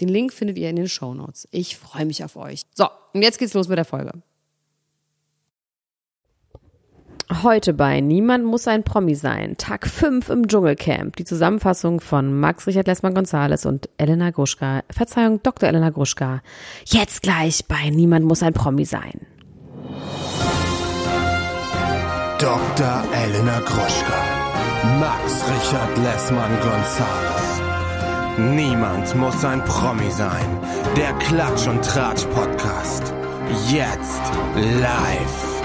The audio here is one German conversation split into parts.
Den Link findet ihr in den Show Notes. Ich freue mich auf euch. So, und jetzt geht's los mit der Folge. Heute bei Niemand muss ein Promi sein. Tag 5 im Dschungelcamp. Die Zusammenfassung von Max Richard Lessmann Gonzales und Elena Gruschka. Verzeihung, Dr. Elena Gruschka. Jetzt gleich bei Niemand muss ein Promi sein. Dr. Elena Gruschka. Max Richard Lessmann Gonzales. Niemand muss ein Promi sein. Der Klatsch und Tratsch Podcast. Jetzt live.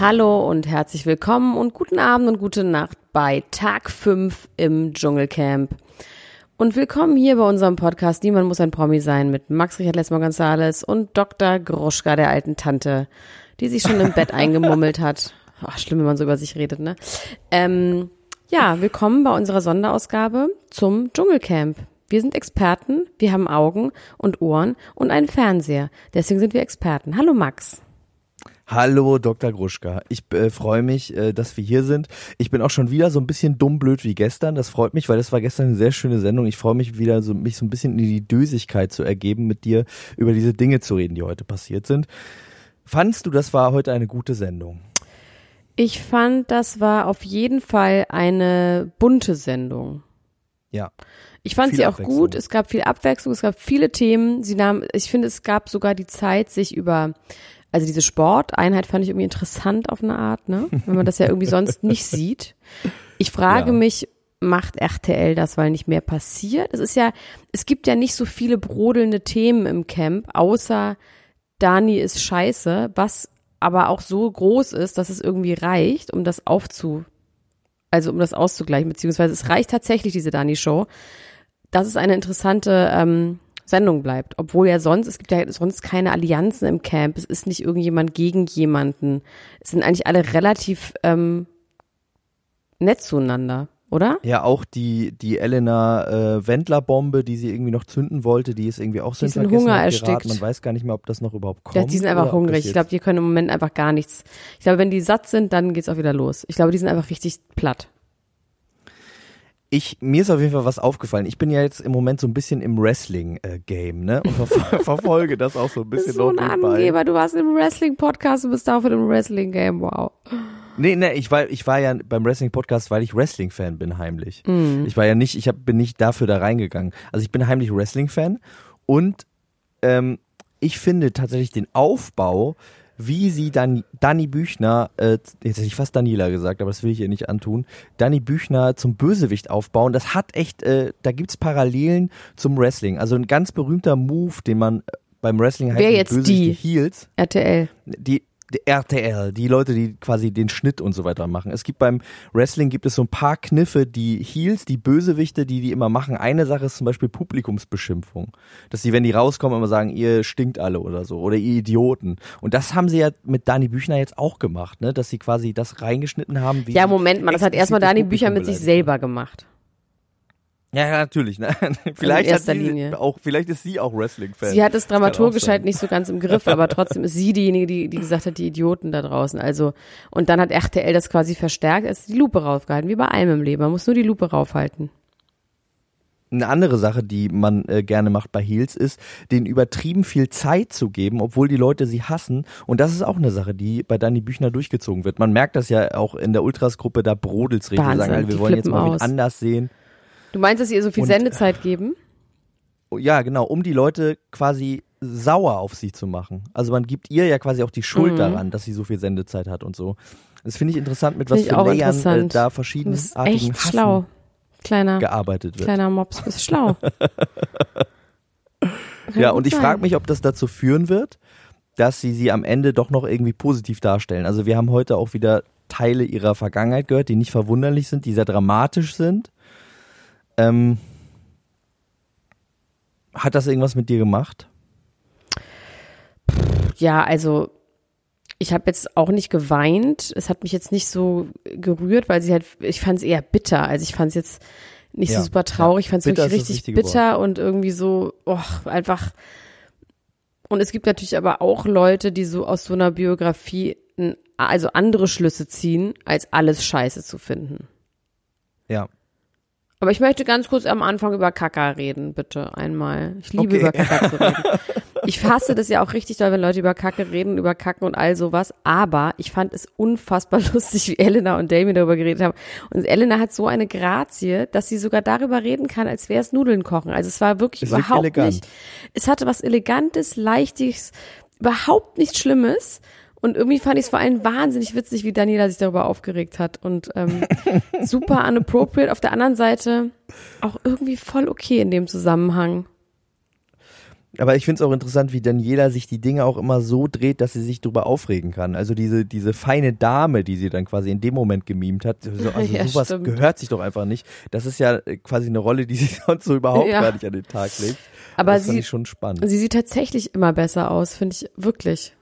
Hallo und herzlich willkommen und guten Abend und gute Nacht bei Tag 5 im Dschungelcamp. Und willkommen hier bei unserem Podcast Niemand muss ein Promi sein mit Max Richard Lesmer Gonzales und Dr. Groschka, der alten Tante, die sich schon im Bett eingemummelt hat. Ach, schlimm, wenn man so über sich redet, ne? Ähm, ja, willkommen bei unserer Sonderausgabe zum Dschungelcamp. Wir sind Experten, wir haben Augen und Ohren und einen Fernseher. Deswegen sind wir Experten. Hallo Max. Hallo Dr. Gruschka. Ich äh, freue mich, äh, dass wir hier sind. Ich bin auch schon wieder so ein bisschen dumm blöd wie gestern. Das freut mich, weil das war gestern eine sehr schöne Sendung. Ich freue mich wieder, so, mich so ein bisschen in die Dösigkeit zu ergeben, mit dir über diese Dinge zu reden, die heute passiert sind. Fandst du, das war heute eine gute Sendung? Ich fand, das war auf jeden Fall eine bunte Sendung. Ja. Ich fand Viel sie auch gut. Es gab viel Abwechslung, es gab viele Themen. Sie nahm, ich finde, es gab sogar die Zeit, sich über, also diese Sporteinheit fand ich irgendwie interessant auf eine Art, ne? Wenn man das ja irgendwie sonst nicht sieht. Ich frage Ja. mich, macht RTL das, weil nicht mehr passiert? Es ist ja, es gibt ja nicht so viele brodelnde Themen im Camp, außer Dani ist scheiße, was aber auch so groß ist, dass es irgendwie reicht, um das aufzu, also um das auszugleichen, beziehungsweise es reicht tatsächlich diese Dani-Show, dass es eine interessante ähm, Sendung bleibt. Obwohl ja sonst, es gibt ja sonst keine Allianzen im Camp, es ist nicht irgendjemand gegen jemanden. Es sind eigentlich alle relativ ähm, nett zueinander, oder? Ja, auch die, die Elena äh, Wendler-Bombe, die sie irgendwie noch zünden wollte, die ist irgendwie auch Die Vergessenheit Hunger erstickt. Man weiß gar nicht mehr, ob das noch überhaupt kommt. Ja, die sind einfach hungrig. Ich glaube, die können im Moment einfach gar nichts. Ich glaube, wenn die satt sind, dann geht's auch wieder los. Ich glaube, die sind einfach richtig platt. Ich, mir ist auf jeden Fall was aufgefallen. Ich bin ja jetzt im Moment so ein bisschen im Wrestling-Game, ne? Und ver verfolge das auch so ein Du bist bisschen so ein. Angeber. Du warst im Wrestling-Podcast und bist dafür im Wrestling-Game. Wow. Nee, nee, ich war, ich war ja beim Wrestling-Podcast, weil ich Wrestling-Fan bin, heimlich. Mhm. Ich war ja nicht, ich hab, bin nicht dafür da reingegangen. Also ich bin heimlich Wrestling-Fan und ähm, ich finde tatsächlich den Aufbau, wie sie dann Danny Büchner, äh, jetzt hätte ich fast Daniela gesagt, aber das will ich ihr nicht antun, Danny Büchner zum Bösewicht aufbauen, das hat echt, äh, da gibt's Parallelen zum Wrestling. Also ein ganz berühmter Move, den man äh, beim Wrestling heißt Wer jetzt die? Heels RTL. die RTL, die Leute, die quasi den Schnitt und so weiter machen. Es gibt beim Wrestling gibt es so ein paar Kniffe, die Heels, die Bösewichte, die die immer machen. Eine Sache ist zum Beispiel Publikumsbeschimpfung, dass sie, wenn die rauskommen, immer sagen, ihr stinkt alle oder so oder ihr Idioten. Und das haben sie ja mit Dani Büchner jetzt auch gemacht, ne, dass sie quasi das reingeschnitten haben. Wie Ja, Moment mal, das hat erstmal Dani Bücher mit sich selber gemacht. Ja, ja, natürlich. Ne? Vielleicht erster hat sie auch, vielleicht ist sie auch Wrestling-Fan. Sie hat es dramaturgisch halt nicht so ganz im Griff, aber trotzdem ist sie diejenige, die, die gesagt hat, die Idioten da draußen. Also, und dann hat RTL das quasi verstärkt, als die Lupe raufgehalten, wie bei allem im Leben. Man muss nur die Lupe raufhalten. Eine andere Sache, die man äh, gerne macht bei Heels, ist, denen übertrieben viel Zeit zu geben, obwohl die Leute sie hassen. Und das ist auch eine Sache, die bei Danny Büchner durchgezogen wird. Man merkt das ja auch in der Ultras-Gruppe, da brodelt's richtig. Die Wahnsinn, sagen, wir wollen jetzt mal aus. anders sehen. Du meinst, dass sie ihr so viel Und- Sendezeit geben? Oh, Ja, genau, um die Leute quasi sauer auf sie zu machen. Also man gibt ihr ja quasi auch die Schuld Mhm. daran, dass sie so viel Sendezeit hat und so. Das finde ich interessant, mit was für Layern äh, da verschiedenartigen echt Hassen schlau. Kleiner, gearbeitet wird. kleiner Mops, bist schlau. Ja, und ich frage mich, ob das dazu führen wird, dass sie sie am Ende doch noch irgendwie positiv darstellen. Also wir haben heute auch wieder Teile ihrer Vergangenheit gehört, die nicht verwunderlich sind, die sehr dramatisch sind. Ähm, hat das irgendwas mit dir gemacht? Ja, also ich habe jetzt auch nicht geweint. Es hat mich jetzt nicht so gerührt, weil sie halt, ich fand es eher bitter. Also ich fand es jetzt nicht Ja, so super traurig. Ich fand es wirklich richtig bitter und irgendwie so, oh, einfach. Und es gibt natürlich aber auch Leute, die so aus so einer Biografie, also andere Schlüsse ziehen, als alles scheiße zu finden. Ja. Aber ich möchte ganz kurz am Anfang über Kaka reden, bitte einmal. Ich liebe Okay. über Kaka zu reden. Ich hasse das ja auch richtig doll, wenn Leute über Kacke reden, über Kacken und all sowas. Aber ich fand es unfassbar lustig, wie Elena und Damien darüber geredet haben. Und Elena hat so eine Grazie, dass sie sogar darüber reden kann, als wäre es Nudeln kochen. Also es war wirklich Es überhaupt nicht. Es hatte was Elegantes, Leichtes, überhaupt nichts Schlimmes. Und irgendwie fand ich es vor allem wahnsinnig witzig, wie Daniela sich darüber aufgeregt hat. Und ähm, super unappropriate. Auf der anderen Seite auch irgendwie voll okay in dem Zusammenhang. Aber ich finde es auch interessant, wie Daniela sich die Dinge auch immer so dreht, dass sie sich darüber aufregen kann. Also diese, diese feine Dame, die sie dann quasi in dem Moment gemimt hat, so, also Ja, sowas stimmt. gehört sich doch einfach nicht. Das ist ja äh, quasi eine Rolle, die sie sonst so überhaupt Ja. gar nicht an den Tag legt. Aber das fand sie, ich schon spannend. sie sieht tatsächlich immer besser aus, finde ich wirklich.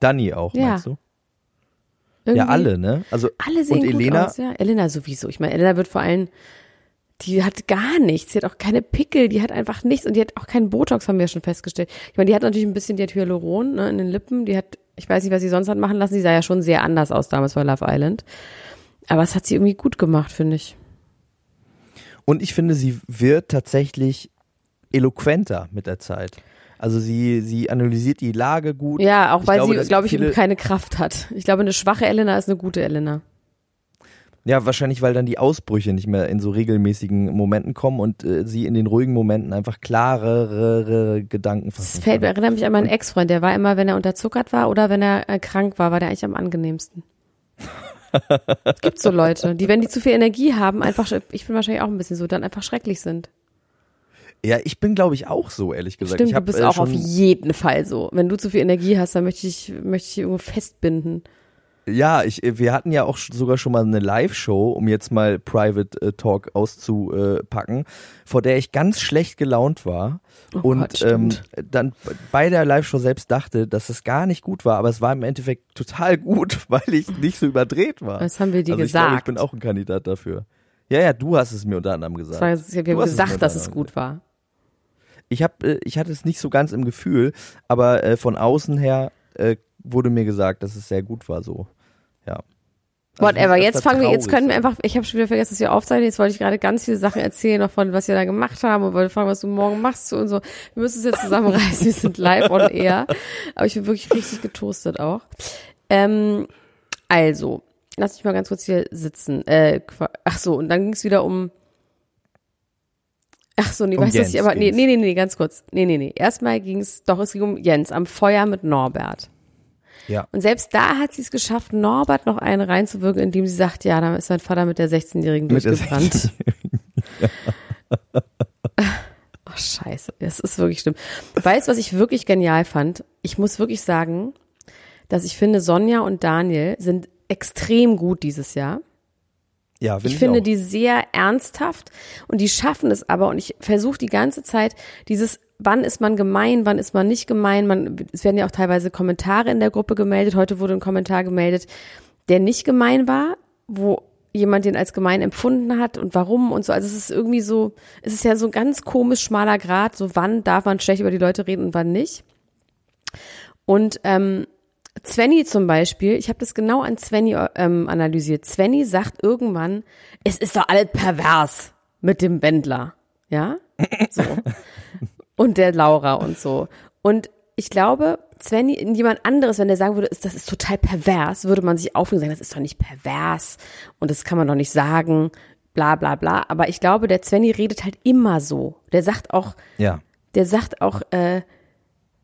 Dani auch, Ja. meinst du? Irgendwie Ja, alle, ne? Also Alle sehen und gut Elena, aus, ja. Elena sowieso. Ich meine, Elena wird vor allem, die hat gar nichts. Die hat auch keine Pickel, die hat einfach nichts und die hat auch keinen Botox, haben wir ja schon festgestellt. Ich meine, die hat natürlich ein bisschen, die hat Hyaluron ne, in den Lippen. Die hat, ich weiß nicht, was sie sonst hat machen lassen. Die sah ja schon sehr anders aus damals bei Love Island. Aber es hat sie irgendwie gut gemacht, finde ich. Und ich finde, sie wird tatsächlich eloquenter mit der Zeit. Also sie, sie analysiert die Lage gut. Ja, auch Ich weil glaube, sie, glaube ich, viele- keine Kraft hat. Ich glaube, eine schwache Elena ist eine gute Elena. Ja, wahrscheinlich, weil dann die Ausbrüche nicht mehr in so regelmäßigen Momenten kommen und äh, sie in den ruhigen Momenten einfach klarere Gedanken Das fassen fällt, kann. erinnert mich an meinen Ex-Freund. Der war immer, wenn er unterzuckert war oder wenn er äh, krank war, war der eigentlich am angenehmsten. es gibt so Leute, die, wenn die zu viel Energie haben, einfach, ich bin wahrscheinlich auch ein bisschen so, dann einfach schrecklich sind. Ja, ich bin, glaube ich, auch so, ehrlich gesagt. Stimmt, ich du hab, bist äh, auch auf jeden Fall so. Wenn du zu viel Energie hast, dann möchte ich, möchte ich dich irgendwo festbinden. Ja, ich, äh, wir hatten ja auch sogar schon mal eine Live-Show, um jetzt mal Private äh, Talk auszupacken, vor der ich ganz schlecht gelaunt war. Oh und Gott, ähm, dann bei der Live-Show selbst dachte, dass es gar nicht gut war, aber es war im Endeffekt total gut, weil ich nicht so überdreht war. Das haben wir dir also ich glaube, ich gesagt. bin auch ein Kandidat dafür. Ja, ja, du hast es mir unter anderem gesagt. Das war, wir haben Du gesagt, dass es gut war. Ich hab, äh, ich hatte es nicht so ganz im Gefühl, aber äh, von außen her äh, wurde mir gesagt, dass es sehr gut war so. Ja. Also Whatever, jetzt fangen wir, jetzt können wir einfach, ich habe schon wieder vergessen, dass wir aufzeichnen, jetzt wollte ich gerade ganz viele Sachen erzählen, noch von was wir da gemacht haben und wollte fragen, was du morgen machst und so. Wir müssen es jetzt zusammenreißen, wir sind live on air, aber ich bin wirklich richtig getoastet auch. Ähm, also, lass mich mal ganz kurz hier sitzen. Äh, ach so, und dann ging es wieder um Ach so, nee, Um weißt du, was ich aber, nee, nee, nee, nee, ganz kurz. Nee, nee, nee. Erstmal ging es, doch, es ging um Jens am Feuer mit Norbert. Ja. Und selbst da hat sie es geschafft, Norbert noch einen reinzuwirken, indem sie sagt, ja, da ist mein Vater mit der 16-Jährigen Mit der durchgebrannt. Oh, scheiße. Das ist wirklich schlimm. Weißt du, was ich wirklich genial fand? Ich muss wirklich sagen, dass ich finde, Sonja und Daniel sind extrem gut dieses Jahr. Ja, find Ich finde auch. die sehr ernsthaft und die schaffen es aber und ich versuche die ganze Zeit dieses wann ist man gemein, wann ist man nicht gemein, man es werden ja auch teilweise Kommentare in der Gruppe gemeldet, heute wurde ein Kommentar gemeldet, der nicht gemein war, wo jemand den als gemein empfunden hat und warum und so. Also es ist irgendwie so, es ist ja so ein ganz komisch schmaler Grad, so wann darf man schlecht über die Leute reden und wann nicht. Und ähm, Svenny zum Beispiel, ich habe das genau an Svenny ähm, analysiert. Svenny sagt irgendwann, es ist doch alles pervers mit dem Wendler, ja, so und der Laura und so. Und ich glaube, Svenny, jemand anderes, wenn der sagen würde, das ist total pervers, würde man sich aufregen und sagen, das ist doch nicht pervers und das kann man doch nicht sagen, bla bla bla. Aber ich glaube, der Svenny redet halt immer so. Der sagt auch, Ja. der sagt auch, äh,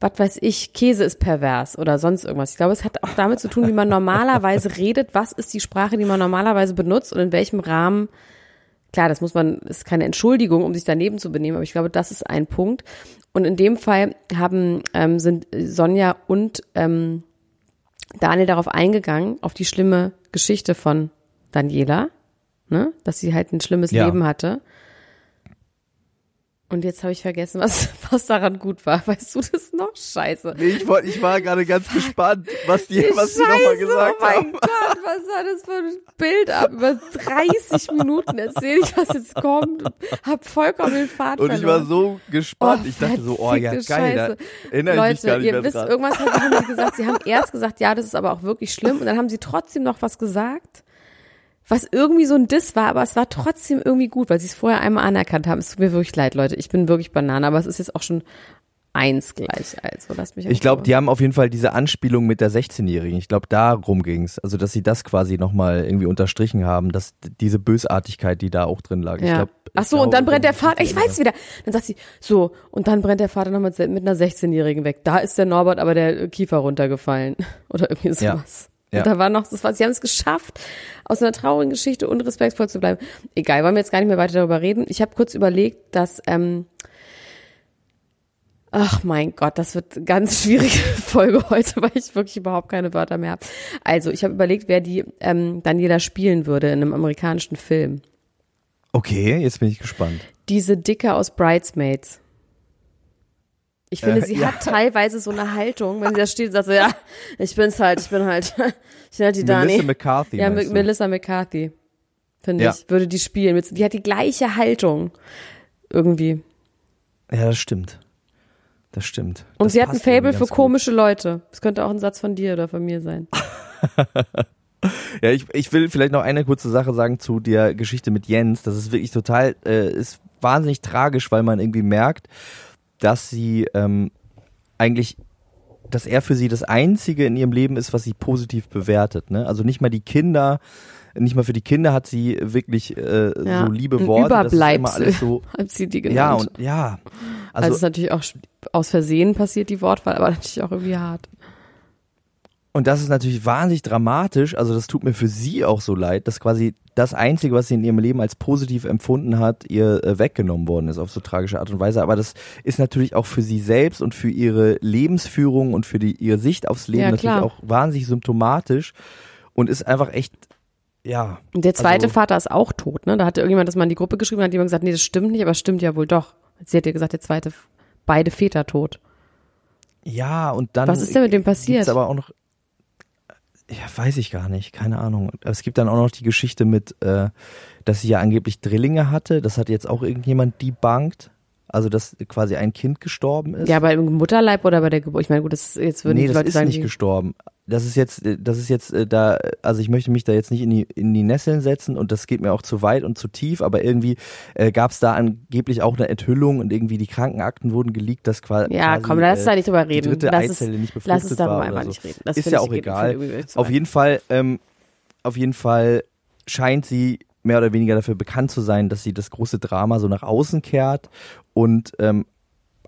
was weiß ich, Käse ist pervers oder sonst irgendwas. Ich glaube, es hat auch damit zu tun, wie man normalerweise redet. Was ist die Sprache, die man normalerweise benutzt und in welchem Rahmen klar, das muss man, ist keine Entschuldigung, um sich daneben zu benehmen, aber ich glaube, das ist ein Punkt. Und in dem Fall haben, ähm, sind Sonja und ähm, Daniel darauf eingegangen, auf die schlimme Geschichte von Daniela, ne? dass sie halt ein schlimmes Ja. Leben hatte. Und jetzt habe ich vergessen, was, was daran gut war. Weißt du das noch? Scheiße. Nee, ich, wollt, ich war gerade ganz gespannt, was die, was die nochmal gesagt oh mein haben. Gott, was war das für ein Bild ab? Über 30 Minuten erzähle ich, was jetzt kommt. Hab vollkommen den Faden Und ich war so gespannt. Oh, ich dachte so, oh ja, geil, Leute, ihr wisst, dran. irgendwas haben sie gesagt. Sie haben erst gesagt, ja, das ist aber auch wirklich schlimm. Und dann haben sie trotzdem noch was gesagt, was irgendwie so ein Diss war, aber es war trotzdem irgendwie gut, weil sie es vorher einmal anerkannt haben. Es tut mir wirklich leid, Leute. Ich bin wirklich Banane, aber es ist jetzt auch schon eins gleich. Also lasst mich Ich glaube, die haben auf jeden Fall diese Anspielung mit der 16-Jährigen. Ich glaube, darum ging's. Also, dass sie das quasi nochmal irgendwie unterstrichen haben, dass diese Bösartigkeit, die da auch drin lag. Ich Ja. glaub, Ach ich so, und dann brennt der Vater, ich weiß wieder. Dann sagt sie, so, und dann brennt der Vater noch mit, mit einer 16-Jährigen weg. Da ist der Norbert aber der Kiefer runtergefallen. Oder irgendwie sowas. Ja. Und da war noch, das war, sie haben es geschafft, aus einer traurigen Geschichte unrespektvoll zu bleiben. Egal, wollen wir jetzt gar nicht mehr weiter darüber reden. Ich habe kurz überlegt, dass, ähm, ach mein Gott, das wird eine ganz schwierige Folge heute, weil ich wirklich überhaupt keine Wörter mehr habe. Also, ich habe überlegt, wer die ähm, Daniela spielen würde in einem amerikanischen Film. Okay, jetzt bin ich gespannt. diese Dicke aus Bridesmaids. Ich finde, Äh, sie ja. hat teilweise so eine Haltung, wenn sie da steht und sagt so, ja, ich bin's halt, ich bin halt, ich bin halt die Dani. Melissa McCarthy. ja, du? Melissa McCarthy, finde Ja. ich, würde die spielen. Die hat die gleiche Haltung irgendwie. Ja, das stimmt. Das stimmt. Und das sie hat ein Fable für ganz gut. komische Leute. Das könnte auch ein Satz von dir oder von mir sein. Ja, ich, ich will vielleicht noch eine kurze Sache sagen zu der Geschichte mit Jens. Das ist wirklich total, äh, ist wahnsinnig tragisch, weil man irgendwie merkt, dass sie ähm, eigentlich, dass er für sie das Einzige in ihrem Leben ist, was sie positiv bewertet. Ne? Also nicht mal die Kinder, nicht mal für die Kinder hat sie wirklich äh, Ja, so liebe Worte. Das ist immer Überbleibsel. alles so. Hat sie die genannt. Ja und ja. also, Also, es ist natürlich auch aus Versehen passiert, die Wortwahl, aber natürlich auch irgendwie hart. Und das ist natürlich wahnsinnig dramatisch. Also das tut mir für sie auch so leid, dass quasi das Einzige, was sie in ihrem Leben als positiv empfunden hat, ihr äh, weggenommen worden ist auf so tragische Art und Weise. Aber das ist natürlich auch für sie selbst und für ihre Lebensführung und für die, ihre Sicht aufs Leben Ja, natürlich auch wahnsinnig symptomatisch und ist einfach echt, ja. Und der zweite Also- Vater ist auch tot, ne? Da hatte irgendjemand das mal in die Gruppe geschrieben, hat jemand gesagt, nee, das stimmt nicht, aber es stimmt ja wohl doch. Sie hat ja gesagt, der zweite, beide Väter tot. Ja, und dann. Was ist denn mit dem passiert? Aber auch noch. Ja, weiß ich gar nicht, keine Ahnung. Aber Es gibt dann auch noch die Geschichte mit, äh, dass sie ja angeblich Drillinge hatte. Das hat jetzt auch irgendjemand debunked. Also, dass quasi ein Kind gestorben ist. Ja, aber im Mutterleib oder bei der Geburt? Ich meine, gut, das ist, jetzt würden nee, die das Leute ist sagen, nicht die- gestorben. Das ist jetzt, äh, das ist jetzt äh, da, also ich möchte mich da jetzt nicht in die, in die Nesseln setzen und das geht mir auch zu weit und zu tief, aber irgendwie äh, gab es da angeblich auch eine Enthüllung und irgendwie die Krankenakten wurden geleakt, dass qua ja, quasi, komm, lass uns äh, da nicht drüber die reden. dritte lass, es, Eizelle nicht lass befruchtet uns darüber war einmal oder nicht so. reden. Das ist ja auch egal. Auf jeden Fall, ähm, auf jeden Fall scheint sie mehr oder weniger dafür bekannt zu sein, dass sie das große Drama so nach außen kehrt und ähm,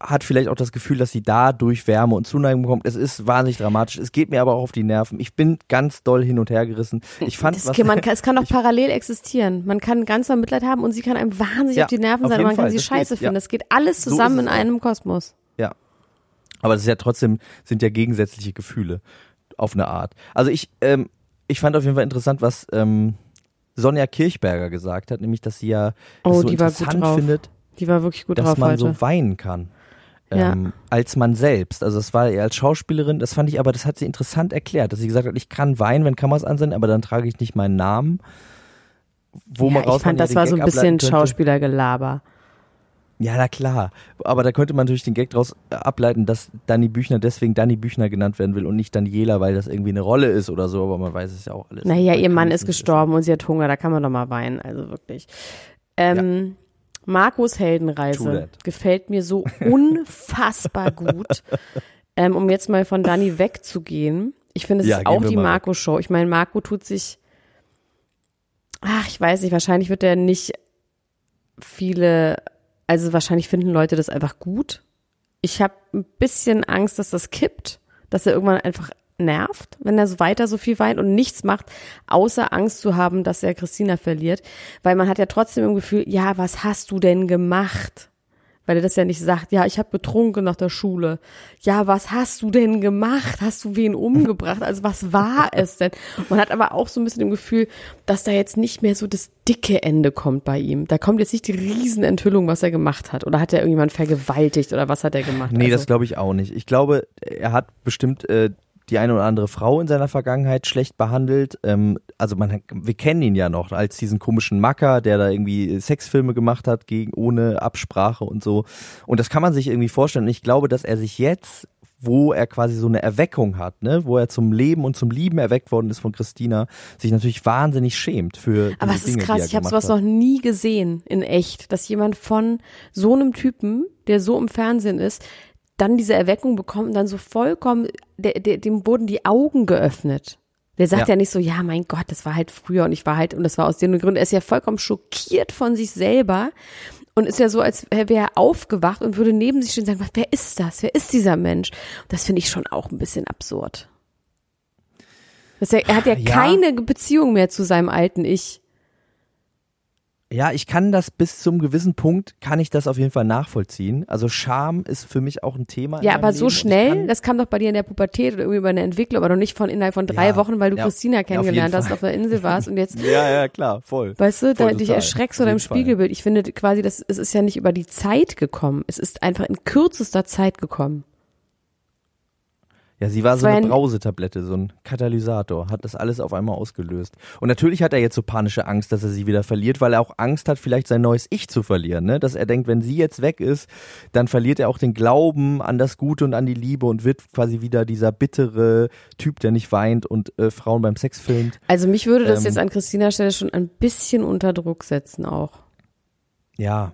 hat vielleicht auch das Gefühl, dass sie dadurch Wärme und Zuneigung bekommt. Es ist wahnsinnig dramatisch. Es geht mir aber auch auf die Nerven. Ich bin ganz doll hin und her gerissen. Ich fand Das was, kann, man kann, es kann doch parallel existieren. Man kann ganz doll Mitleid haben und sie kann einem wahnsinnig Ja, auf die Nerven auf sein und man kann Fall, sie das scheiße geht, finden. ja. Das geht alles So zusammen es in einem Kosmos. Ja. Aber das ist ja trotzdem, sind ja gegensätzliche Gefühle auf eine Art. Also ich, ähm, ich fand auf jeden Fall interessant, was ähm, Sonja Kirchberger gesagt hat, nämlich, dass sie ja Oh, es so die war gut interessant findet, Die war wirklich gut dass drauf man heute. so weinen kann. Ja. Ähm, als man selbst. Also das war eher als Schauspielerin, das fand ich aber, das hat sie interessant erklärt, dass sie gesagt hat, ich kann weinen, wenn Kameras an sind, aber dann trage ich nicht meinen Namen. Wo man ja, raus ich fand, man ja das war so ein Gag bisschen. Schauspielergelaber. Ja, na klar. Aber da könnte man natürlich den Gag daraus ableiten, dass Danny Büchner deswegen Danny Büchner genannt werden will und nicht Daniela, weil das irgendwie eine Rolle ist oder so, aber man weiß es ja auch alles. Naja, Man ihr Mann es ist gestorben und sie hat Hunger, da kann man doch mal weinen, also wirklich. Ähm, Marcos True Heldenreise gefällt mir so unfassbar gut. Ähm, um jetzt mal von Dani wegzugehen. Ich finde, es Ja, ist auch die. Marco-Show. Ich meine, Marco tut sich, ach, ich weiß nicht, wahrscheinlich wird er nicht viele, also wahrscheinlich finden Leute das einfach gut. Ich habe ein bisschen Angst, dass das kippt, dass er irgendwann einfach nervt, wenn er so weiter so viel weint und nichts macht, außer Angst zu haben, dass er Christina verliert. Weil man hat ja trotzdem im Gefühl, ja, was hast du denn gemacht? Weil er das ja nicht sagt, ja, ich habe betrunken nach der Schule. Ja, was hast du denn gemacht? Hast du wen umgebracht? Also was war es denn? Man hat aber auch so ein bisschen im Gefühl, dass da jetzt nicht mehr so das dicke Ende kommt bei ihm. Da kommt jetzt nicht die Riesenenthüllung, was er gemacht hat. Oder hat er irgendjemand vergewaltigt oder was hat er gemacht? Nee, also, das glaube ich auch nicht. Ich glaube, er hat bestimmt äh, die eine oder andere Frau in seiner Vergangenheit schlecht behandelt. Ähm, also man, wir kennen ihn ja noch als diesen komischen Macker, der da irgendwie Sexfilme gemacht hat gegen ohne Absprache und so. Und das kann man sich irgendwie vorstellen. Und ich glaube, dass er sich jetzt wo er quasi so eine Erweckung hat, ne, wo er zum Leben und zum Lieben erweckt worden ist von Christina, sich natürlich wahnsinnig schämt für Aber es ist krass, ich habe sowas hat. noch nie gesehen in echt, dass jemand von so einem Typen, der so im Fernsehen ist, dann diese Erweckung bekommt und dann so vollkommen, der, der, dem wurden die Augen geöffnet. Der sagt ja. Ja. nicht so, ja, mein Gott, das war halt früher und ich war halt, und das war aus den Gründen, er ist ja vollkommen schockiert von sich selber und ist ja so, als wäre er aufgewacht und würde neben sich stehen und sagen, wer ist das? Wer ist dieser Mensch? Das finde ich schon auch ein bisschen absurd. Das er, er hat ja, Ja. keine Beziehung mehr zu seinem alten Ich. Ja, ich kann das bis zum gewissen Punkt, kann ich das auf jeden Fall nachvollziehen. Also Scham ist für mich auch ein Thema. Ja, aber so Leben schnell, das kam doch bei dir in der Pubertät oder irgendwie bei einer Entwicklung, aber doch nicht von innerhalb von drei Ja, Wochen, weil du ja, Christina auf jeden kennengelernt hast, auf der Insel warst und jetzt, Ja, ja, klar, voll. weißt du, da Voll dich total. erschreckst Auf oder im. Spiegelbild. Ich finde quasi, das, es ist ja nicht über die Zeit gekommen. Es ist einfach in kürzester Zeit gekommen. Ja, sie war Das so war eine Brausetablette, so ein Katalysator, hat das alles auf einmal ausgelöst. Und natürlich hat er jetzt so panische Angst, dass er sie wieder verliert, weil er auch Angst hat, vielleicht sein neues Ich zu verlieren, ne? Dass er denkt, wenn sie jetzt weg ist, dann verliert er auch den Glauben an das Gute und an die Liebe und wird quasi wieder dieser bittere Typ, der nicht weint und äh, Frauen beim Sex filmt. Also mich würde das Ähm. jetzt an Christinas Stelle schon ein bisschen unter Druck setzen auch. Ja,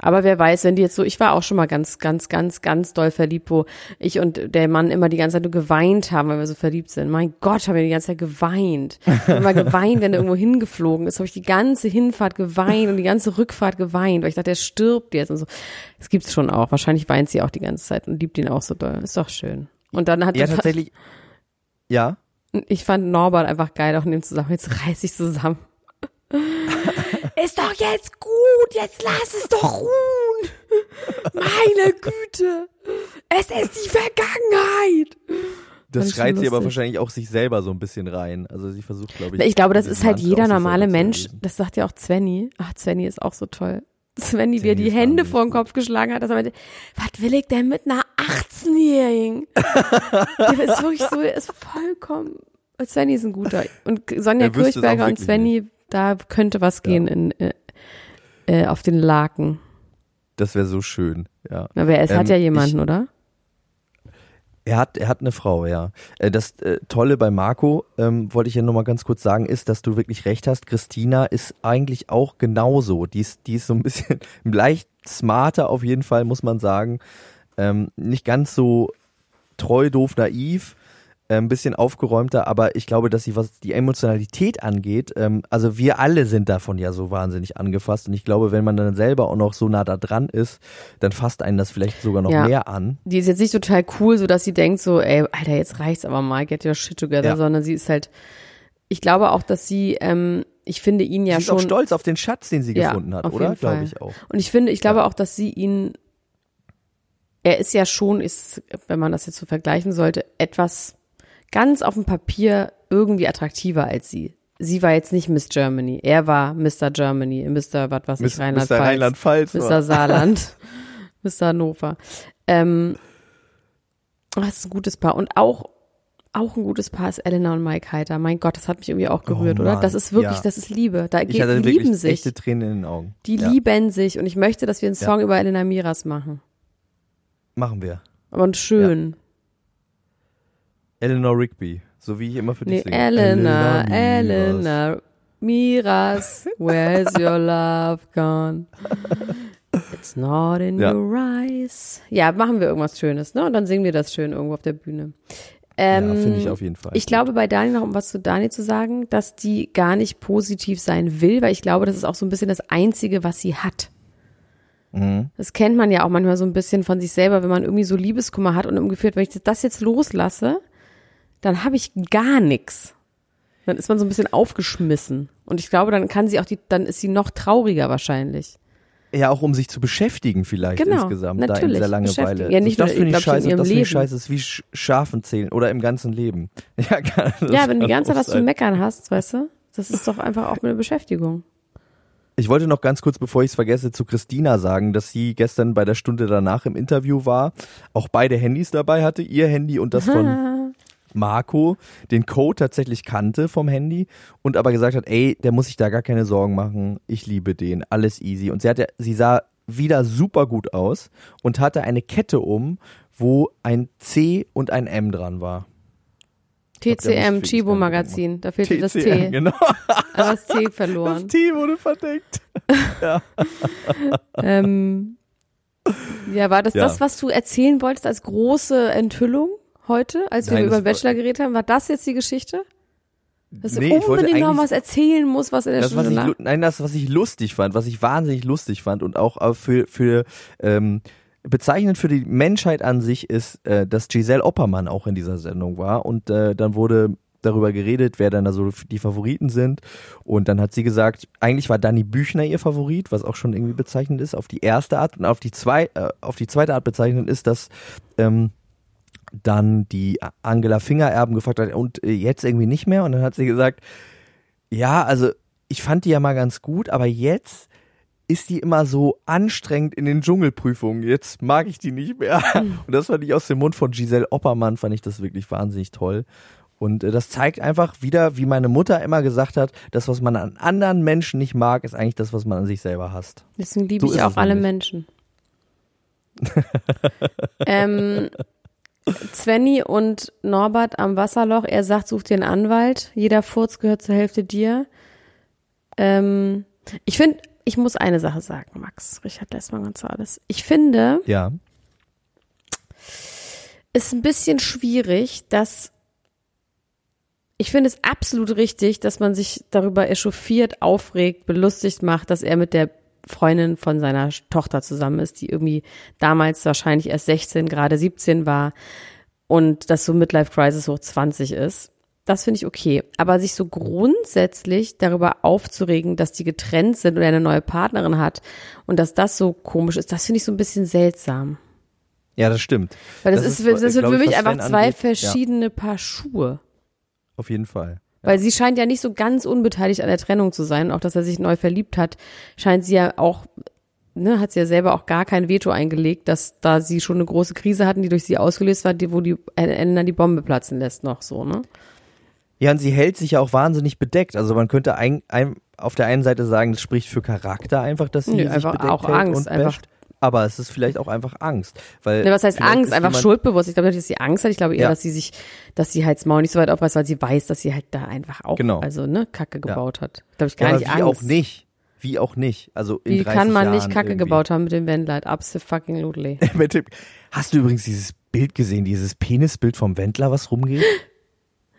Aber wer weiß, wenn die jetzt so, ich war auch schon mal ganz, ganz, ganz, ganz doll verliebt, wo ich und der Mann immer die ganze Zeit nur geweint haben, weil wir so verliebt sind. Mein Gott, haben wir die ganze Zeit geweint. Immer geweint, wenn er irgendwo hingeflogen ist. Habe ich die ganze Hinfahrt geweint und die ganze Rückfahrt geweint, weil ich dachte, der stirbt jetzt und so. Das gibt's schon auch. Wahrscheinlich weint sie auch die ganze Zeit und liebt ihn auch so doll. Ist doch schön. Und dann hat ja tatsächlich. Ja, ich fand Norbert einfach geil auch in dem Zusammenhang. Jetzt reiß ich zusammen. Ist doch jetzt gut, jetzt lass es doch ruhen. Meine Güte. Es ist die Vergangenheit. das schreit sie aber wahrscheinlich auch sich selber so ein bisschen rein. Also sie versucht, glaube ich. Ich glaube, das ist halt jeder normale Mensch. Das sagt ja auch Svenny. Ach, Svenny ist auch so toll. Svenny, wie er die Hände vor den. Kopf geschlagen hat, dass er meinte, was will ich denn mit einer 18-Jährigen? Der ist wirklich so, der ist vollkommen, Svenny ist ein guter. Und Sonja Er Kirchberger und Svenny, da könnte was gehen in, äh, äh, auf den Laken. Das wäre so schön, ja. Aber es hat Ähm, ja jemanden, oder? Er hat, er hat eine Frau, ja. Äh, Das äh, Tolle bei Marco, ähm, wollte ich ja nur mal ganz kurz sagen, ist, dass du wirklich recht hast. Christina ist eigentlich auch genauso. Die ist, die ist so ein bisschen leicht smarter auf jeden Fall, muss man sagen. Ähm, nicht ganz so treu, doof, naiv, ein bisschen aufgeräumter, aber ich glaube, dass sie, was die Emotionalität angeht, ähm, also wir alle sind davon ja so wahnsinnig angefasst und ich glaube, wenn man dann selber auch noch so nah da dran ist, dann fasst einen das vielleicht sogar noch Ja. mehr an. Die ist jetzt nicht total cool, so dass sie denkt so, ey, Alter, jetzt reicht's aber mal, get your shit together, Ja. sondern sie ist halt, ich glaube auch, dass sie, ähm, ich finde ihn ja sie ist schon. auch stolz auf den Schatz, den sie Ja, gefunden hat, oder? Glaube ich auch. Und ich finde, ich glaube auch, dass sie ihn, er ist ja schon, ist, wenn man das jetzt so vergleichen sollte, etwas ganz auf dem Papier irgendwie attraktiver als sie. Sie war jetzt nicht Miss Germany, er war Mr. Germany, Mr. was weiß ich, Miss- Mr. Rheinland-Pfalz. Rheinland-Pfalz Mr. Saarland, Mr. Hannover. Ähm, das ist ein gutes Paar. Und auch, auch ein gutes Paar ist Elena und Mike Heiter. Mein Gott, das hat mich irgendwie auch gerührt, Oh oder? Das ist wirklich, ja. das ist Liebe. Da Ich geht, hatte die lieben sich. echte Tränen in den Augen. Die ja. lieben sich und ich möchte, dass wir einen Ja. Song über Elena Miras machen. Machen wir. Und schön. Eleanor Rigby, so wie ich immer für dich Nee, singe. Miras. Elena Miras, where's your love gone? It's not in Ja. your eyes. Ja, machen wir irgendwas Schönes, ne? Und dann singen wir das schön irgendwo auf der Bühne. Ähm, ja, finde ich auf jeden Fall. Ich glaube bei Dani noch, um was zu Dani zu sagen, dass die gar nicht positiv sein will, weil ich glaube, das ist auch so ein bisschen das Einzige, was sie hat. Mhm. Das kennt man ja auch manchmal so ein bisschen von sich selber, wenn man irgendwie so Liebeskummer hat und hat, wenn ich das jetzt loslasse, dann habe ich gar nichts. Dann ist man so ein bisschen aufgeschmissen. Und ich glaube, dann kann sie auch die, dann ist sie noch trauriger wahrscheinlich. Ja, auch um sich zu beschäftigen vielleicht Genau, insgesamt da in dieser Langeweile. Ja, nicht das finde ich ich, scheiße, das finde ich scheiße, ist wie Sch- Schafen zählen oder im ganzen Leben. Ja, kann, ja, wenn du die ganze Zeit was zu meckern hast, weißt du? Das ist doch einfach auch eine Beschäftigung. Ich wollte noch ganz kurz, bevor ich es vergesse, zu Christina sagen, dass sie gestern bei der Stunde danach im Interview war, auch beide Handys dabei hatte, ihr Handy und das von Marco, den Code tatsächlich kannte vom Handy und aber gesagt hat, ey, der muss sich da gar keine Sorgen machen, ich liebe den, alles easy. Und sie hatte, sie sah wieder super gut aus und hatte eine Kette um, wo ein C und ein M dran war. TCM, Chibo Magazin, da fehlte das TCM, T. genau. Aber das T Das verloren. T wurde verdeckt. ähm, ja, war das Ja. das, was du erzählen wolltest als große Enthüllung heute, als wir Nein, über das den Bachelor geredet haben? War das jetzt die Geschichte? Dass Nee, du unbedingt noch was erzählen musst, was in der Das, was Stunde ich, nein, das, was ich lustig fand, was ich wahnsinnig lustig fand und auch äh, für, für ähm, bezeichnend für die Menschheit an sich ist, äh, dass Giselle Oppermann auch in dieser Sendung war und äh, dann wurde darüber geredet, wer dann da so die Favoriten sind und dann hat sie gesagt, eigentlich war Dani Büchner ihr Favorit, was auch schon irgendwie bezeichnend ist, auf die erste Art und auf die, zwei, äh, auf die zweite Art bezeichnend ist, dass ähm, dann die Angela Fingererben gefragt hat, und äh, jetzt irgendwie nicht mehr? Und dann hat sie gesagt, ja, also ich fand die ja mal ganz gut, aber jetzt ist die immer so anstrengend in den Dschungelprüfungen. Jetzt mag ich die nicht mehr. Und das fand ich aus dem Mund von Giselle Oppermann, fand ich das wirklich wahnsinnig toll. Und äh, das zeigt einfach wieder, wie meine Mutter immer gesagt hat, das, was man an anderen Menschen nicht mag, ist eigentlich das, was man an sich selber hasst. Deswegen liebe So ich auch alle nämlich. Menschen. ähm, Svenny und Norbert am Wasserloch, er sagt, such dir einen Anwalt. Jeder Furz gehört zur Hälfte dir. Ähm, ich finde, ich muss eine Sache sagen, Max, Richard Lessmann Gonzales. Ich finde, Ja. ist ein bisschen schwierig, dass ich finde es absolut richtig, dass man sich darüber echauffiert, aufregt, belustigt macht, dass er mit der Freundin von seiner Tochter zusammen ist, die irgendwie damals wahrscheinlich erst 16, gerade 17 war und das so Midlife Crisis hoch 20 ist. Das finde ich okay. Aber sich so grundsätzlich darüber aufzuregen, dass die getrennt sind oder eine neue Partnerin hat und dass das so komisch ist, das finde ich so ein bisschen seltsam. Ja, das stimmt. Weil das, Das ist, ist, das wird glaub für ich, mich einfach zwei angeht, ja. verschiedene Paar Schuhe. Auf jeden Fall. Weil sie scheint ja nicht so ganz unbeteiligt an der Trennung zu sein. Auch dass er sich neu verliebt hat, scheint sie ja auch, ne, hat sie ja selber auch gar kein Veto eingelegt, dass da sie schon eine große Krise hatten, die durch sie ausgelöst war, die, wo die Elena die Bombe platzen lässt noch so, ne? Ja, und sie hält sich ja auch wahnsinnig bedeckt. Also man könnte ein, ein, auf der einen Seite sagen, das spricht für Charakter einfach, dass sie Nö, sich einfach bedeckt auch hält Angst, und einfach. basht. Aber es ist vielleicht auch einfach Angst. Weil Ne, was heißt Angst? Einfach schuldbewusst. Ich glaube nicht, dass sie Angst hat. Ich glaube eher, Ja. dass sie sich, dass sie halt das Maul nicht so weit aufreißt, weil sie weiß, dass sie halt da einfach auch, Genau. also, ne, Kacke gebaut hat. Glaube ich Ja, gar aber nicht wie Angst. auch nicht. Wie auch nicht. Also in Wie 30 kann man Jahren nicht Kacke irgendwie. gebaut haben mit dem Wendler? Absolutely. Mit dem- Hast du übrigens dieses Bild gesehen, dieses Penisbild vom Wendler, was rumgeht?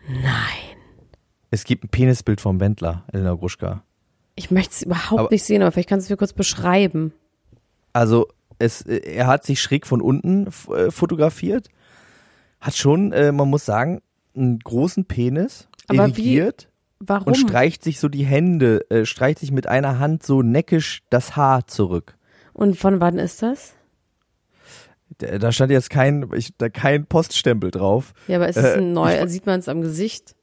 Nein. Es gibt ein Penisbild vom Wendler, Elena Gruschka. Ich möchte es überhaupt Aber- nicht sehen, aber vielleicht kannst du es mir kurz beschreiben. Also es, äh, er hat sich schräg von unten äh, fotografiert, hat schon, äh, man muss sagen, einen großen Penis, Aber erigiert Warum? und streicht sich so die Hände, äh, streicht sich mit einer Hand so neckisch das Haar zurück. Und von wann ist das? Da stand jetzt kein, ich, da kein Poststempel drauf. Ja, aber ist es Äh, ein neu, ich- also sieht man es am Gesicht?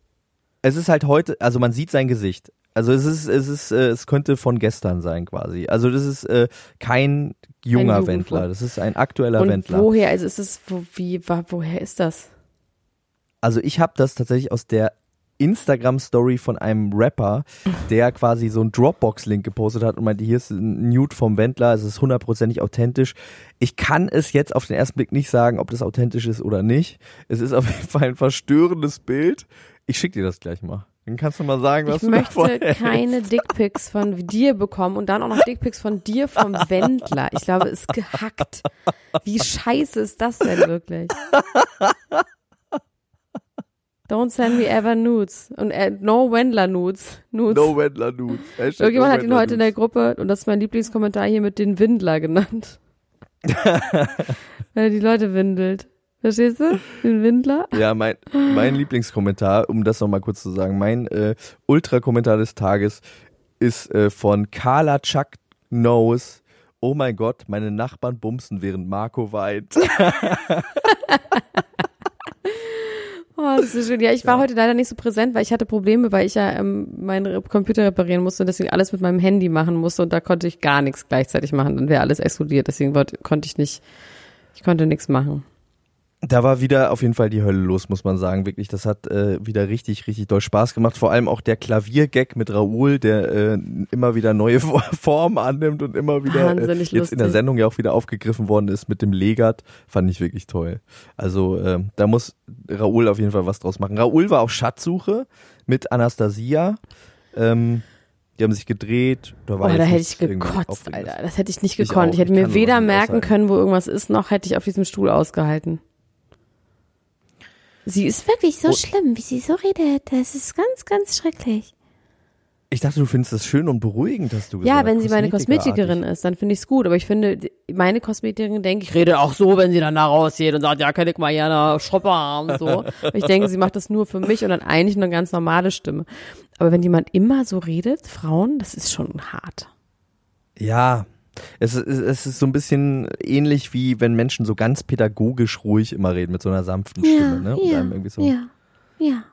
Es ist halt heute, also man sieht sein Gesicht. Also es ist, es ist, äh, es könnte von gestern sein quasi. Also das ist äh, kein junger. Wendler, das ist ein aktueller Und Wendler. woher, also ist es, wo, wie, wa- woher ist das? Also ich habe das tatsächlich aus der Instagram-Story von einem Rapper, der quasi so einen Dropbox-Link gepostet hat und meinte, hier ist ein Nude vom Wendler, es ist hundertprozentig authentisch. Ich kann es jetzt auf den ersten Blick nicht sagen, ob das authentisch ist oder nicht. Es ist auf jeden Fall ein verstörendes Bild. Ich schick dir das gleich mal. Dann kannst du mal sagen, was Ich du möchte keine Dickpics von dir bekommen und dann auch noch Dickpics von dir vom Wendler. Ich glaube, es ist gehackt. Wie scheiße ist das denn wirklich? Don't send me ever nudes. Und äh, no Wendler nudes. Nudes. No Wendler Nudes. Hashtag Irgendjemand no hat ihn heute in der. Gruppe, und das ist mein Lieblingskommentar hier, mit den Windler genannt. Weil er die Leute windelt. Verstehst du? Den Windler. Ja, mein, mein Lieblingskommentar, um das nochmal kurz zu sagen, mein äh, Ultra-Kommentar des Tages ist äh, von Carla Chuck Knows. Oh mein Gott, meine Nachbarn bumsen, während Marco weint. Oh, das ist schön. Ja, ich war heute leider nicht so präsent, weil ich hatte Probleme, weil ich ja ähm, meinen Computer reparieren musste und deswegen alles mit meinem Handy machen musste und da konnte ich gar nichts gleichzeitig machen. Dann wäre alles explodiert. Deswegen wollte, konnte ich nicht, ich konnte nichts machen. Da war wieder auf jeden Fall die Hölle los, muss man sagen. Wirklich, das hat äh, wieder richtig, richtig doll Spaß gemacht. Vor allem auch der Klaviergag mit Raoul, der äh, immer wieder neue Formen annimmt und immer wieder äh, jetzt in der. Sendung ja auch wieder aufgegriffen worden ist mit dem Legat. Fand ich wirklich toll. Also äh, da muss Raoul auf jeden Fall was draus machen. Raoul war auf Schatzsuche mit Anastasia. Ähm, die haben sich gedreht. Da war Oh, da hätte ich gekotzt. Alter. Das hätte ich nicht Ich gekonnt. auch. Ich hätte Ich mir weder merken können, wo irgendwas ist, noch hätte ich auf diesem Stuhl ausgehalten. Sie ist wirklich so Oh. schlimm, wie sie so redet. Das ist ganz, ganz schrecklich. Ich dachte, du findest das schön und beruhigend, dass du Ja, wenn sie meine. Kosmetikerin ist, dann finde ich es gut. Aber ich finde, meine Kosmetikerin denke ich, rede auch so, wenn sie dann da rausgeht und sagt, ja, kann ich mal ja eine Shopper haben, so. ich denke, sie macht das nur für mich und dann eigentlich eine ganz normale Stimme. Aber wenn jemand immer so redet, Frauen, das ist schon hart. Ja, es ist, es ist so ein bisschen ähnlich wie wenn Menschen so ganz pädagogisch ruhig immer reden mit so einer sanften Stimme, ne? Und einem irgendwie so. ja, ja.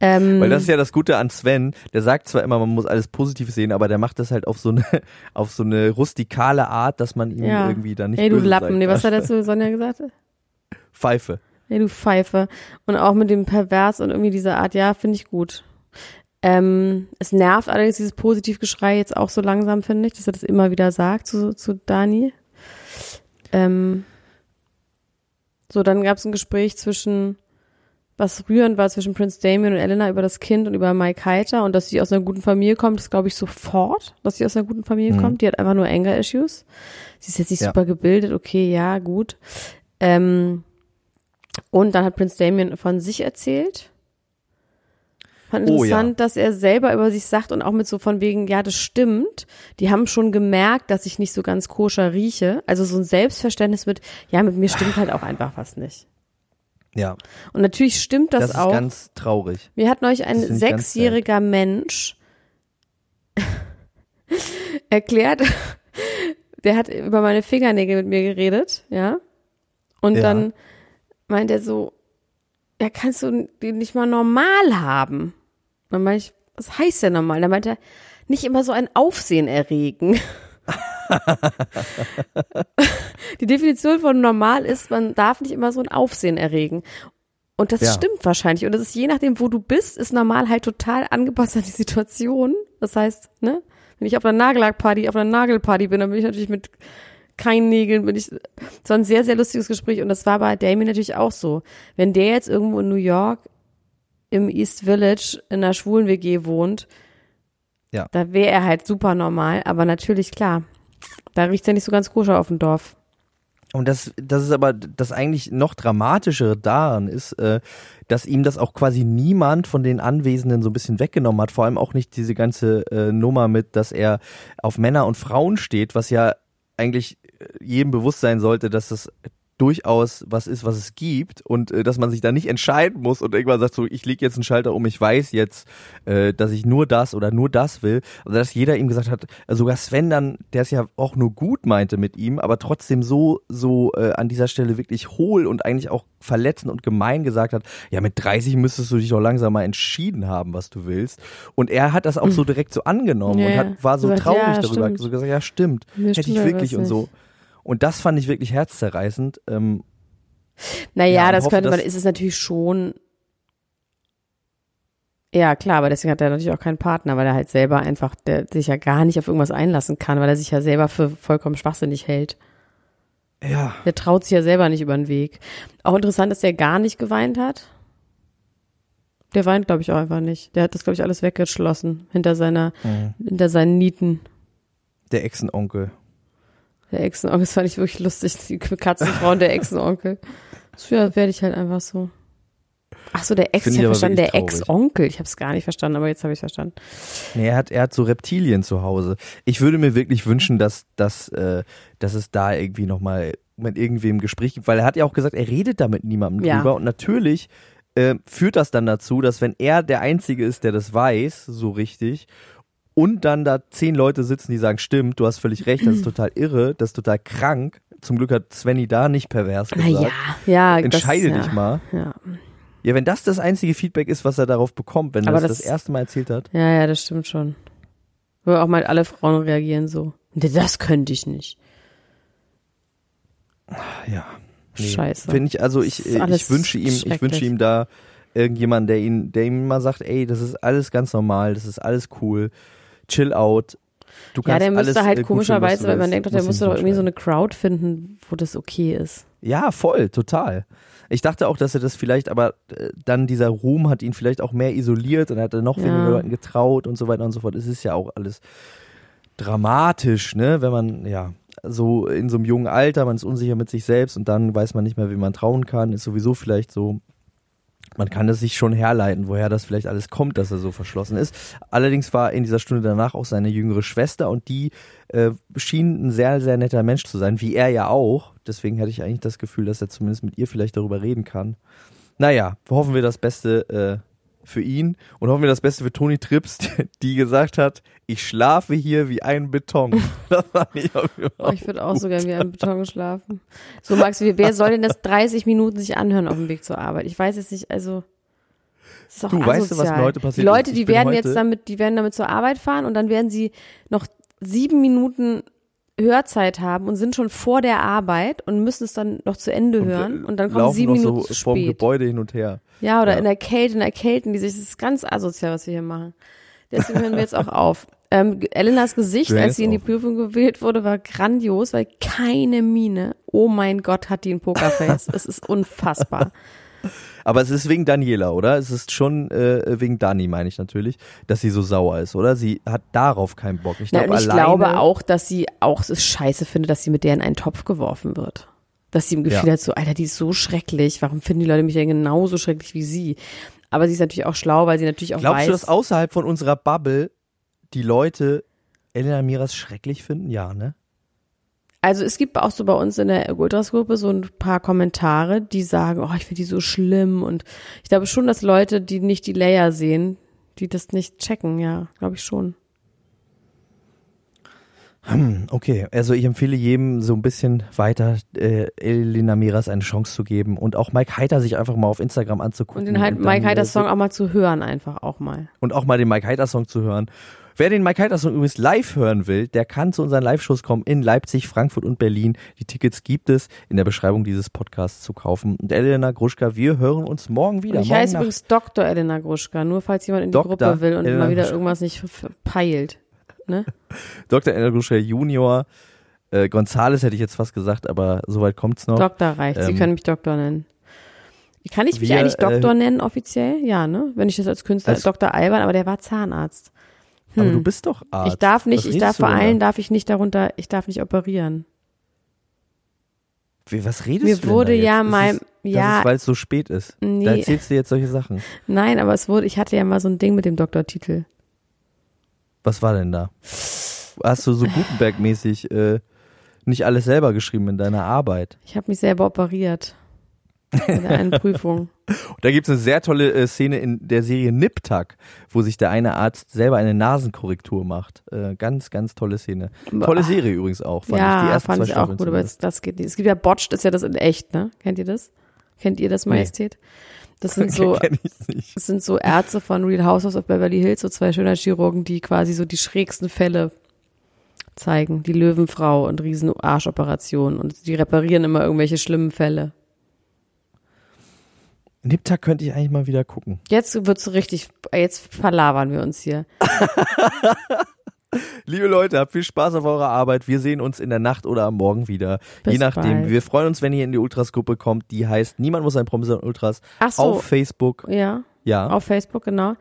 ähm, Weil das ist ja das Gute an Sven, der sagt zwar immer, man muss alles positiv sehen, aber der macht das halt auf so eine, auf so eine rustikale Art, dass man ihm ja. irgendwie da nicht Ey, du Lappen. Nee, was hat er zu Sonja gesagt? Pfeife. Ey, du Pfeife. Und auch mit dem Pervers und irgendwie dieser Art, ja, finde ich gut. Ähm, es nervt allerdings dieses Positivgeschrei jetzt auch so langsam, finde ich, dass er das immer wieder sagt zu, zu Dani. Ähm, so, dann gab es ein Gespräch zwischen, was rührend war, zwischen Prince Damien und Elena über das Kind und über Mike Heiter und dass sie aus einer guten Familie kommt, ist glaube ich sofort, dass sie aus einer guten Familie Mhm. kommt. Die hat einfach nur Anger-Issues. Sie ist jetzt nicht Ja. super gebildet, okay, ja, gut. Ähm, und dann hat Prince Damien von sich erzählt. Fand Oh, ja. interessant, dass er selber über sich sagt und auch mit so von wegen, ja, das stimmt. Die haben schon gemerkt, dass ich nicht so ganz koscher rieche. Also so ein Selbstverständnis mit, ja, mit mir stimmt halt auch einfach was nicht. Ja, Und natürlich stimmt das, das, ist auch. ganz traurig. Mir hat neulich ein sechsjähriger Mensch erklärt, der hat über meine Fingernägel mit mir geredet, ja. Und Ja. dann meint er so, ja, kannst du die nicht mal normal haben? Dann meinte ich, was heißt denn normal? Dann meinte er, nicht immer so ein Aufsehen erregen. Die Definition von normal ist, man darf nicht immer so ein Aufsehen erregen. Und das Ja. stimmt wahrscheinlich. Und das ist je nachdem, wo du bist, ist normal halt total angepasst an die Situation. Das heißt, ne, wenn ich auf einer Nagellackparty, auf einer Nagelparty bin, dann bin ich natürlich mit keinen Nägeln, bin ich, es war ein sehr, sehr lustiges Gespräch. Und das war bei Damien natürlich auch so. Wenn der jetzt irgendwo in New York im East Village in einer schwulen WG wohnt, Ja. da wäre er halt super normal. Aber natürlich, klar, da riecht's ja nicht so ganz koscher auf dem Dorf. Und das, das ist aber das eigentlich noch dramatischere daran ist, äh, dass ihm das auch quasi niemand von den Anwesenden so ein bisschen weggenommen hat. Vor allem auch nicht diese ganze äh, Nummer mit, dass er auf Männer und Frauen steht, was ja eigentlich jedem bewusst sein sollte, dass das durchaus was ist, was es gibt und äh, dass man sich da nicht entscheiden muss und irgendwann sagt so, ich lege jetzt einen Schalter um, ich weiß jetzt, äh, dass ich nur das oder nur das will. Also dass jeder ihm gesagt hat, äh, sogar Sven dann, der es ja auch nur gut meinte mit ihm, aber trotzdem so, so äh, an dieser Stelle wirklich hohl und eigentlich auch verletzend und gemein gesagt hat, ja mit 30 müsstest du dich doch langsam mal entschieden haben, was du willst. Und er hat das auch so direkt so angenommen Ja, und hat, war so gesagt, traurig ja, darüber, stimmt. so gesagt, ja stimmt, Mir hätte stimmt ich wirklich und so. Und das fand ich wirklich herzzerreißend. Ähm, Naja, Ja, das hoffe, könnte man, ist es natürlich schon. Ja, klar, aber deswegen hat er natürlich auch keinen Partner, weil er halt selber einfach, der sich ja gar nicht auf irgendwas einlassen kann, weil er sich ja selber für vollkommen schwachsinnig hält. ja, Der traut sich ja selber nicht über den Weg. Auch interessant, dass der gar nicht geweint hat. Der weint, glaube ich, auch einfach nicht. Der hat das, glaube ich, alles weggeschlossen hinter seiner, hinter seinen Nieten. der Exenonkel. Der Exenonkel, das fand ich wirklich lustig. Die Katzenfrau und der Exenonkel. So, ja, werde ich halt einfach so. Ach so, der Ex, Finde ich habe verstanden, der. Ex-Onkel. Ich habe es gar nicht verstanden, aber jetzt habe ich verstanden. Nee, er hat, er hat so Reptilien zu Hause. Ich würde mir wirklich wünschen, dass, dass, äh, dass es da irgendwie nochmal mit irgendwem Gespräch gibt, weil er hat ja auch gesagt, er redet da mit niemandem Ja. drüber und natürlich äh, führt das dann dazu, dass wenn er der Einzige ist, der das weiß, so richtig, und dann da zehn Leute sitzen, die sagen, stimmt, du hast völlig recht, das ist total irre, das ist total krank. Zum Glück hat Svenny da nicht pervers gesagt. Naja, ja. Entscheide das, dich ja. mal. Ja. Ja, wenn das das einzige Feedback ist, was er darauf bekommt, wenn er das, das das- erste Mal erzählt hat. ja, ja, das stimmt schon. Wo auch mal alle Frauen reagieren so. Nee, Das könnte ich nicht. Ja. Scheiße. Finde ich, also ich, äh, ich wünsche ihm, ich wünsche ihm da irgendjemand, der ihn, der ihm mal sagt, ey, das ist alles ganz normal, das ist alles cool, chill out. Du Ja, kannst der müsste alles, halt äh, komischerweise, weil man denkt doch, der müsste doch irgendwie so eine Crowd finden, wo das okay ist. Ja, voll, total. Ich dachte auch, dass er das vielleicht, aber äh, dann dieser Ruhm hat ihn vielleicht auch mehr isoliert und er hat dann noch Ja. weniger Leuten getraut und so weiter und so fort. Es ist ja auch alles dramatisch, ne, wenn man, ja, so in so einem jungen Alter, man ist unsicher mit sich selbst und dann weiß man nicht mehr, wie man trauen kann, ist sowieso vielleicht so, man kann es sich schon herleiten, woher das vielleicht alles kommt, dass er so verschlossen ist. Allerdings war in dieser Stunde danach auch seine jüngere Schwester und die äh, schien ein sehr, sehr netter Mensch zu sein, wie er ja auch. Deswegen hatte ich eigentlich das Gefühl, dass er zumindest mit ihr vielleicht darüber reden kann. Naja, hoffen wir das Beste äh, für ihn und hoffen wir das Beste für Toni Trips, die, gesagt hat, ich schlafe hier wie ein Beton. Das fand ich Oh, ich würde auch so gerne wie ein Beton schlafen. So, Max, wer soll denn das 30 Minuten sich anhören auf dem Weg zur Arbeit? Ich weiß jetzt nicht, also. Ist doch Du, weißt du, was asozial. mir heute passiert Die Leute, die werden jetzt damit, die werden damit zur Arbeit fahren und dann werden sie noch sieben Minuten Hörzeit haben und sind schon vor der Arbeit und müssen es dann noch zu Ende Und, äh, hören und dann kommen sieben noch Minuten so zu spät. Gebäude hin und her. Ja, oder Ja. in der Kälte, in der Kälte, die sich, das ist ganz asozial, was wir hier machen. Deswegen hören wir jetzt auch auf. Ähm, Elenas Gesicht, als sie in die. Prüfung gewählt wurde, war grandios, weil keine Miene, oh mein Gott, hat die ein Pokerface. es ist unfassbar. Aber es ist wegen Daniela, oder? Es ist schon äh, wegen Dani, meine ich natürlich, dass sie so sauer ist, oder? Sie hat darauf keinen Bock. Ich, Na, glaub, und ich glaube auch, dass sie auch es scheiße findet, dass sie mit der in einen Topf geworfen wird. Dass sie im Gefühl Ja. hat, so, Alter, die ist so schrecklich. Warum finden die Leute mich denn genauso schrecklich wie sie? Aber sie ist natürlich auch schlau, weil sie natürlich auch Glaubst weiß. du, dass außerhalb von unserer Bubble die Leute Elena Miras schrecklich finden? Ja, ne? Also es gibt auch so bei uns in der Ultras-Gruppe so ein paar Kommentare, die sagen, oh, ich finde die so schlimm. Und ich glaube schon, dass Leute, die nicht die Layer sehen, die das nicht checken, ja, glaube ich schon. Okay, also ich empfehle jedem so ein bisschen weiter äh, Elena Miras eine Chance zu geben und auch Mike Heiter sich einfach mal auf Instagram anzugucken. Und den halt dann, Mike Heiders äh, Song auch mal zu hören, einfach auch mal. und auch mal den Mike Heiter Song zu hören. Wer den Mike Heiter Song übrigens live hören will, der kann zu unseren Live-Shows kommen in Leipzig, Frankfurt und Berlin. Die Tickets gibt es in der Beschreibung dieses Podcasts zu kaufen. Und Elena Gruschka, wir hören uns morgen wieder. Und ich morgen heiße Nacht. übrigens Dr. Elena Gruschka, nur falls jemand in die Dr. Gruppe will und Elena mal wieder irgendwas nicht peilt. Ne? Dr. Elena Gruschka Junior. Äh, Gonzales hätte ich jetzt fast gesagt, aber soweit kommt's noch. Doktor reicht. Sie Ähm, können mich Doktor nennen. Kann ich mich wir, eigentlich Doktor äh, nennen offiziell? Ja, ne? Wenn ich das als Künstler, Als- Dr. Alban, aber der war Zahnarzt. Aber Hm. du bist doch Arzt. Ich darf nicht, Was ich darf vor allem darf ich nicht darunter, ich darf nicht operieren. Wie, was redest Mir du denn wurde da jetzt? ja es, ja, weil es so spät ist. Nee. Da erzählst du jetzt solche Sachen. nein, aber es wurde, ich hatte ja mal so ein Ding mit dem Doktortitel. Was war denn da? Hast du so Gutenberg-mäßig äh, nicht alles selber geschrieben in deiner Arbeit? Ich habe mich selber operiert. In einer Prüfung. Und da gibt es eine sehr tolle äh, Szene in der Serie Nip-Tuck, wo sich der eine Arzt selber eine Nasenkorrektur macht. Äh, ganz, ganz tolle Szene. Tolle Serie übrigens auch, fand ich. Die ja, ersten fand ich auch gut, aber jetzt, das geht nicht. Es gibt ja Botched, ist ja das in echt, ne? Kennt ihr das? Kennt ihr das, Majestät? Das sind so, das sind so Ärzte von Real Housewives of Beverly Hills, so zwei Schönheitschirurgen, die quasi so die schrägsten Fälle zeigen. Die Löwenfrau und riesen Arschoperationen und die reparieren immer irgendwelche schlimmen Fälle. Nip-Tuck könnte ich eigentlich mal wieder gucken. Jetzt wird's richtig, jetzt verlabern wir uns hier. Liebe Leute, habt viel Spaß auf eurer Arbeit. Wir sehen uns in der Nacht oder am Morgen wieder. Bis Je nachdem. bald. Wir freuen uns, wenn ihr in die Ultras-Gruppe kommt. Die heißt Niemand muss ein Promi sein Ultras. Ach so. Auf Facebook. Ja, Ja. auf Facebook, genau.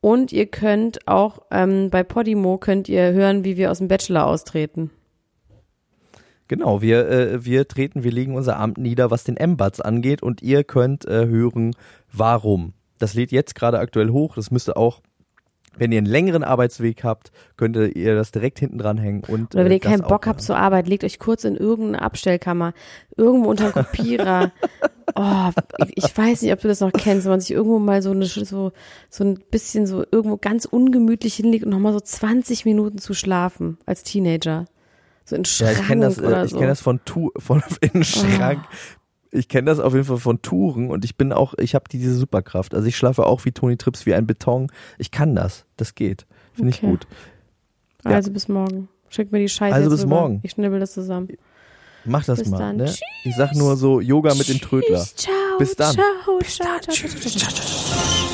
Und ihr könnt auch ähm, bei Podimo könnt ihr hören, wie wir aus dem Bachelor austreten. Genau, wir, äh, wir treten, wir legen unser Amt nieder, was den M-Bats angeht und ihr könnt äh, hören, warum. Das lädt jetzt gerade aktuell hoch, das müsste auch Wenn ihr einen längeren Arbeitsweg habt, könnt ihr das direkt hinten dranhängen. Und, Oder wenn äh, ihr keinen Bock habt zur Arbeit, legt euch kurz in irgendeine Abstellkammer, irgendwo unter einen Kopierer. oh, ich, ich weiß nicht, ob du das noch kennst, wenn man sich irgendwo mal so eine, so, so ein bisschen so irgendwo ganz ungemütlich hinlegt und nochmal so 20 Minuten zu schlafen als Teenager. So in Ja, Schrank ich kenne das, oder ich so. kenn das von, Tu von in den Schrank. Ich kenne das auf jeden Fall von Touren und ich bin auch, ich habe diese Superkraft. Also ich schlafe auch wie Toni Trips, wie ein Beton. Ich kann das. Das geht. Finde ich Okay. gut. ja. Also bis morgen. Schick mir die Scheiße Also bis rüber. morgen. Ich schnibbel das zusammen. Mach das Bis mal. dann. Ne? Ich sag nur so Yoga mit dem Trödler. Ciao, Bis dann. Ciao, ciao, ciao, ciao, ciao, ciao.